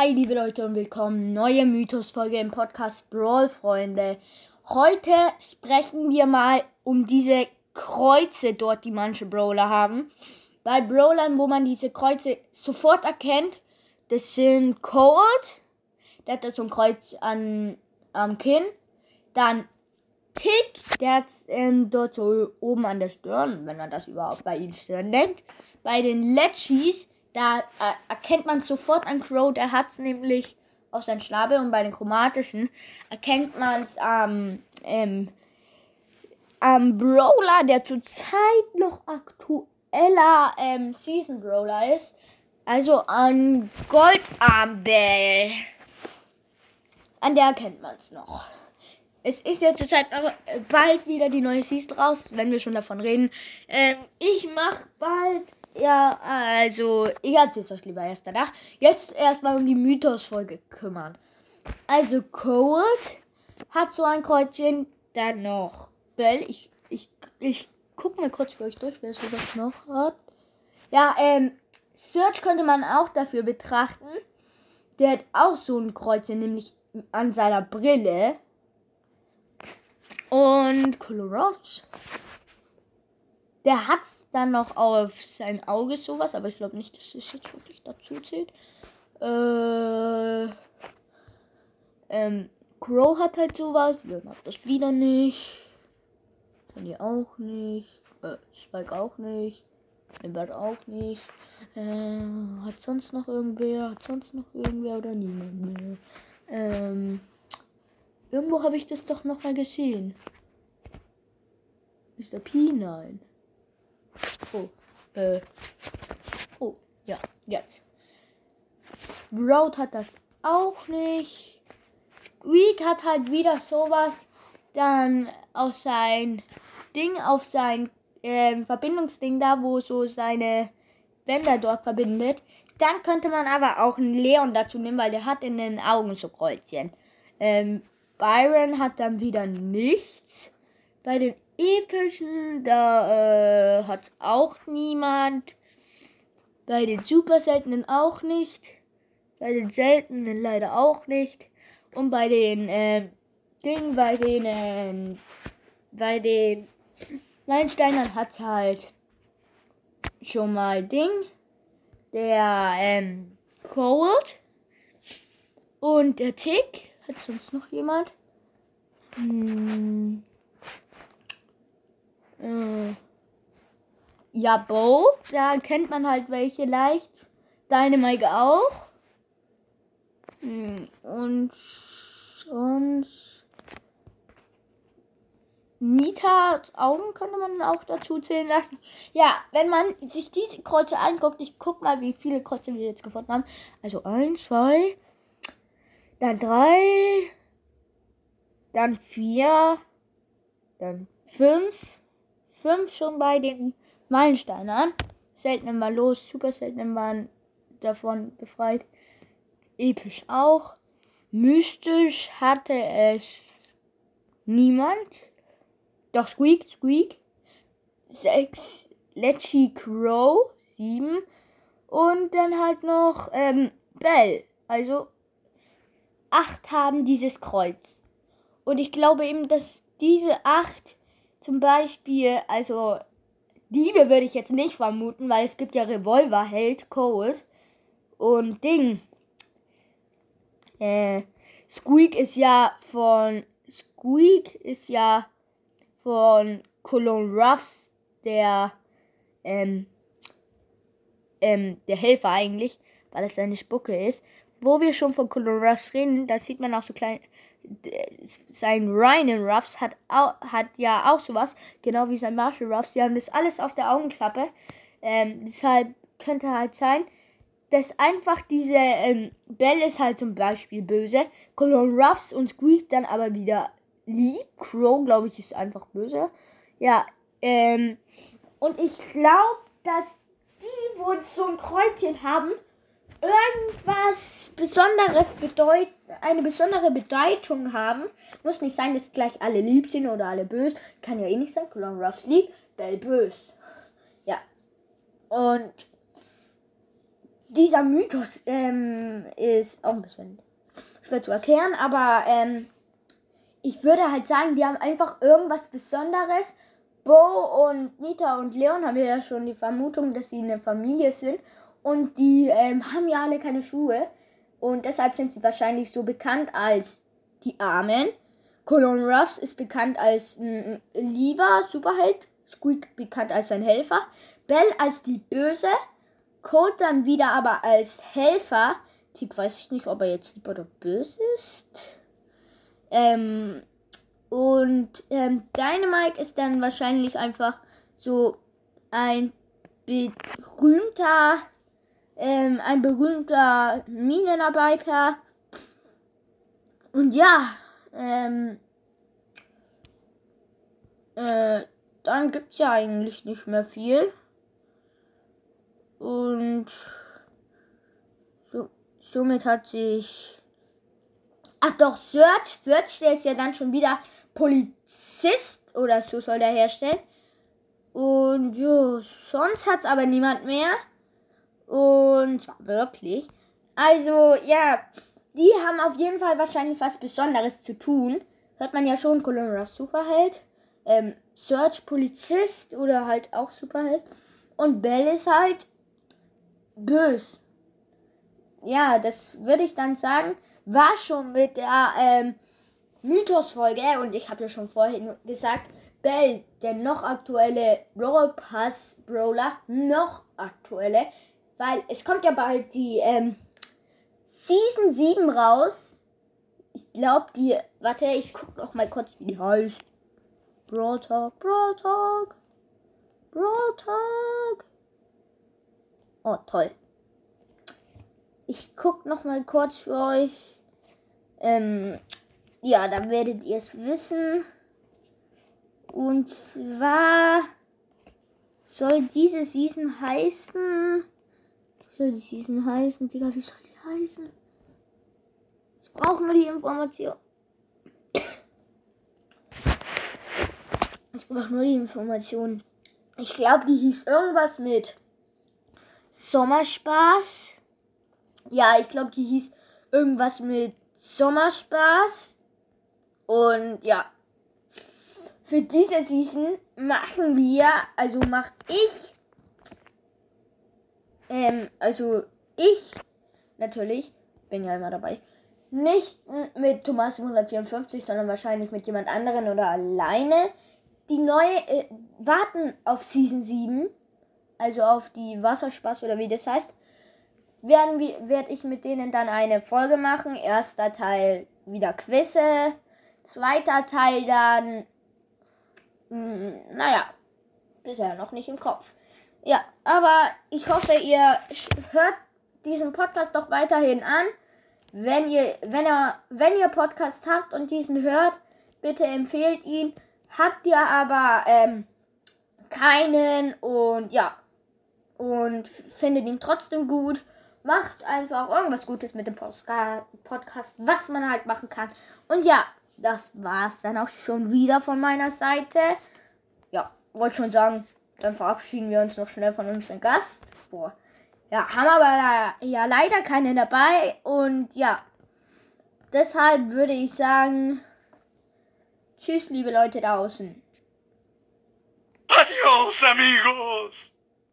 Hi, liebe Leute und willkommen. Neue Mythos-Folge im Podcast Brawl, Freunde. Heute sprechen wir mal um diese Kreuze dort, die manche Brawler haben. Bei Brawlern, wo man diese Kreuze sofort erkennt, das sind Cold, der hat da so ein Kreuz an, am Kinn. Dann Tick, der hat ähm, dort so oben an der Stirn, wenn man das überhaupt bei ihm Stirn nennt. Bei den Letchis, da äh, erkennt man sofort an Crow, der hat es nämlich auf seinen Schnabel und bei den chromatischen erkennt man es am, ähm, am Brawler, der zurzeit noch aktueller ähm, Season Brawler ist. Also an Goldarmbell. An der erkennt man es noch. Es ist ja zurzeit äh, bald wieder die neue Season raus, wenn wir schon davon reden. Ähm, ich mach bald ja, also, ich erzähle es euch lieber erst danach. Jetzt erstmal um die Mythos-Folge kümmern. Also, Cold hat so ein Kreuzchen. Dann noch Bell. Ich, ich, ich gucke mal kurz für euch durch, wer sowas noch hat. Ja, ähm, Search könnte man auch dafür betrachten. Der hat auch so ein Kreuzchen, nämlich an seiner Brille. Und Coloros der hat dann noch auf sein Auge sowas, aber ich glaube nicht, dass das jetzt wirklich dazu zählt. Äh, ähm, Crow hat halt sowas. Leon hat das wieder nicht. Sandy auch nicht. Äh, Spike auch nicht. Embert auch nicht. Äh, hat sonst noch irgendwer? Hat sonst noch irgendwer oder niemand mehr? Ähm, irgendwo habe ich das doch noch mal gesehen. Mr. P? Nein. Oh, äh. Oh, ja, jetzt. Sprout hat das auch nicht. Squeak hat halt wieder sowas dann auf sein Ding, auf sein ähm, Verbindungsding da, wo so seine Bänder dort verbindet. Dann könnte man aber auch einen Leon dazu nehmen, weil der hat in den Augen so Kreuzchen. Ähm, Byron hat dann wieder nichts. Bei den epischen, da äh, hat auch niemand. Bei den super seltenen auch nicht. Bei den seltenen leider auch nicht. Und bei den äh, Dingen, bei den äh, bei den Leinsteinern hat halt schon mal Ding. Der ähm, Cold. Und der Tick. Hat sonst noch jemand? Hm. Äh, ja, Bo, da kennt man halt welche leicht. Dynamite auch. Hm, und sonst. Nita Augen könnte man auch dazu zählen lassen. Ja, wenn man sich diese Kreuze anguckt, ich guck mal, wie viele Kreuze wir jetzt gefunden haben. Also eins, zwei, dann drei, dann vier, dann fünf, 5 schon bei den Meilensteinern. Seltenen war los, super seltenen waren davon befreit. Episch auch. Mystisch hatte es niemand. Doch Squeak, Squeak. 6 Letchy Crow, 7. Und dann halt noch ähm, Bell. Also 8 haben dieses Kreuz. Und ich glaube eben, dass diese 8 zum Beispiel, also Diebe würde ich jetzt nicht vermuten, weil es gibt ja Revolver, Held, Cold und Ding. Äh, Squeak ist ja von Squeak ist ja von Cologne Ruffs, der ähm, ähm, der Helfer eigentlich, weil es seine Spucke ist. Wo wir schon von Cologne Ruffs reden, da sieht man auch so klein, sein Ryan Ruffs hat, auch, hat ja auch sowas, genau wie sein Marshall Ruffs. Die haben das alles auf der Augenklappe. Ähm, deshalb könnte halt sein, dass einfach diese ähm, Belle ist halt zum Beispiel böse. Cologne Ruffs und Squeak dann aber wieder lieb. Crow, glaube ich, ist einfach böse. Ja, ähm, und ich glaube, dass die, wo so ein Kreuzchen haben, irgendwas Besonderes bedeuten, eine besondere Bedeutung haben. Muss nicht sein, dass gleich alle lieb sind oder alle böse. Kann ja eh nicht sein. Colon Ruffs lieb, Bell bös. Ja. Und dieser Mythos ähm, ist auch ein bisschen schwer zu erklären, aber ähm, ich würde halt sagen, die haben einfach irgendwas Besonderes. Bo und Nita und Leon haben ja schon die Vermutung, dass sie eine Familie sind und die ähm, haben ja alle keine Schuhe und deshalb sind sie wahrscheinlich so bekannt als die Armen. Colon Ruffs ist bekannt als ein lieber Superheld, Squeak bekannt als sein Helfer, Bell als die Böse, Colt dann wieder aber als Helfer. Tick weiß ich nicht, ob er jetzt lieber oder böse ist. Ähm, und ähm, Dynamite ist dann wahrscheinlich einfach so ein berühmter, ähm, ein berühmter Minenarbeiter. Und ja, ähm, äh, dann gibt es ja eigentlich nicht mehr viel. Und so, somit hat sich. Ach doch, Search. Search, der ist ja dann schon wieder Polizist oder so soll der herstellen. Und jo, sonst hat es aber niemand mehr. Und wirklich. Also, ja, die haben auf jeden Fall wahrscheinlich was Besonderes zu tun. Hört man ja schon, Colonel Superheld. Ähm, Search Polizist oder halt auch Superheld. Und Bell ist halt bös. Ja, das würde ich dann sagen, war schon mit der ähm, Mythos-Folge. Und ich habe ja schon vorhin gesagt, Bell, der noch aktuelle Brawl Pass Brawler, noch aktuelle, weil es kommt ja bald die ähm, Season 7 raus. Ich glaube, die. Warte, ich guck noch mal kurz, wie die heißt. Brawl Talk, Brawl Talk. Brawl Talk. Oh, toll. Ich guck noch mal kurz für euch. Ähm, ja, dann werdet ihr es wissen. Und zwar soll diese Season heißen. Soll die Season heißen? Digga, wie soll die heißen? Ich brauche nur die Information. Ich brauche nur die Information. Ich glaube, die hieß irgendwas mit Sommerspaß. Ja, ich glaube, die hieß irgendwas mit Sommerspaß. Und ja, für diese Season machen wir, also mach ich, ähm, also ich natürlich, bin ja immer dabei, nicht mit Thomas 154, sondern wahrscheinlich mit jemand anderen oder alleine. Die neue, äh, warten auf Season 7, also auf die Wasserspaß oder wie das heißt, werden wir, werde ich mit denen dann eine Folge machen. Erster Teil wieder Quizze, zweiter Teil dann hm, naja, bisher noch nicht im Kopf. Ja, aber ich hoffe, ihr hört diesen Podcast doch weiterhin an. Wenn ihr, wenn ihr, wenn ihr Podcast habt und diesen hört, bitte empfehlt ihn. Habt ihr aber ähm, keinen und ja, und findet ihn trotzdem gut, macht einfach irgendwas Gutes mit dem Podcast, was man halt machen kann. Und ja, das war's dann auch schon wieder von meiner Seite. Ja, wollte schon sagen, dann verabschieden wir uns noch schnell von unserem Gast. Boah. Ja, haben aber ja leider keine dabei. Und ja, deshalb würde ich sagen, tschüss, liebe Leute da außen. Adios, amigos.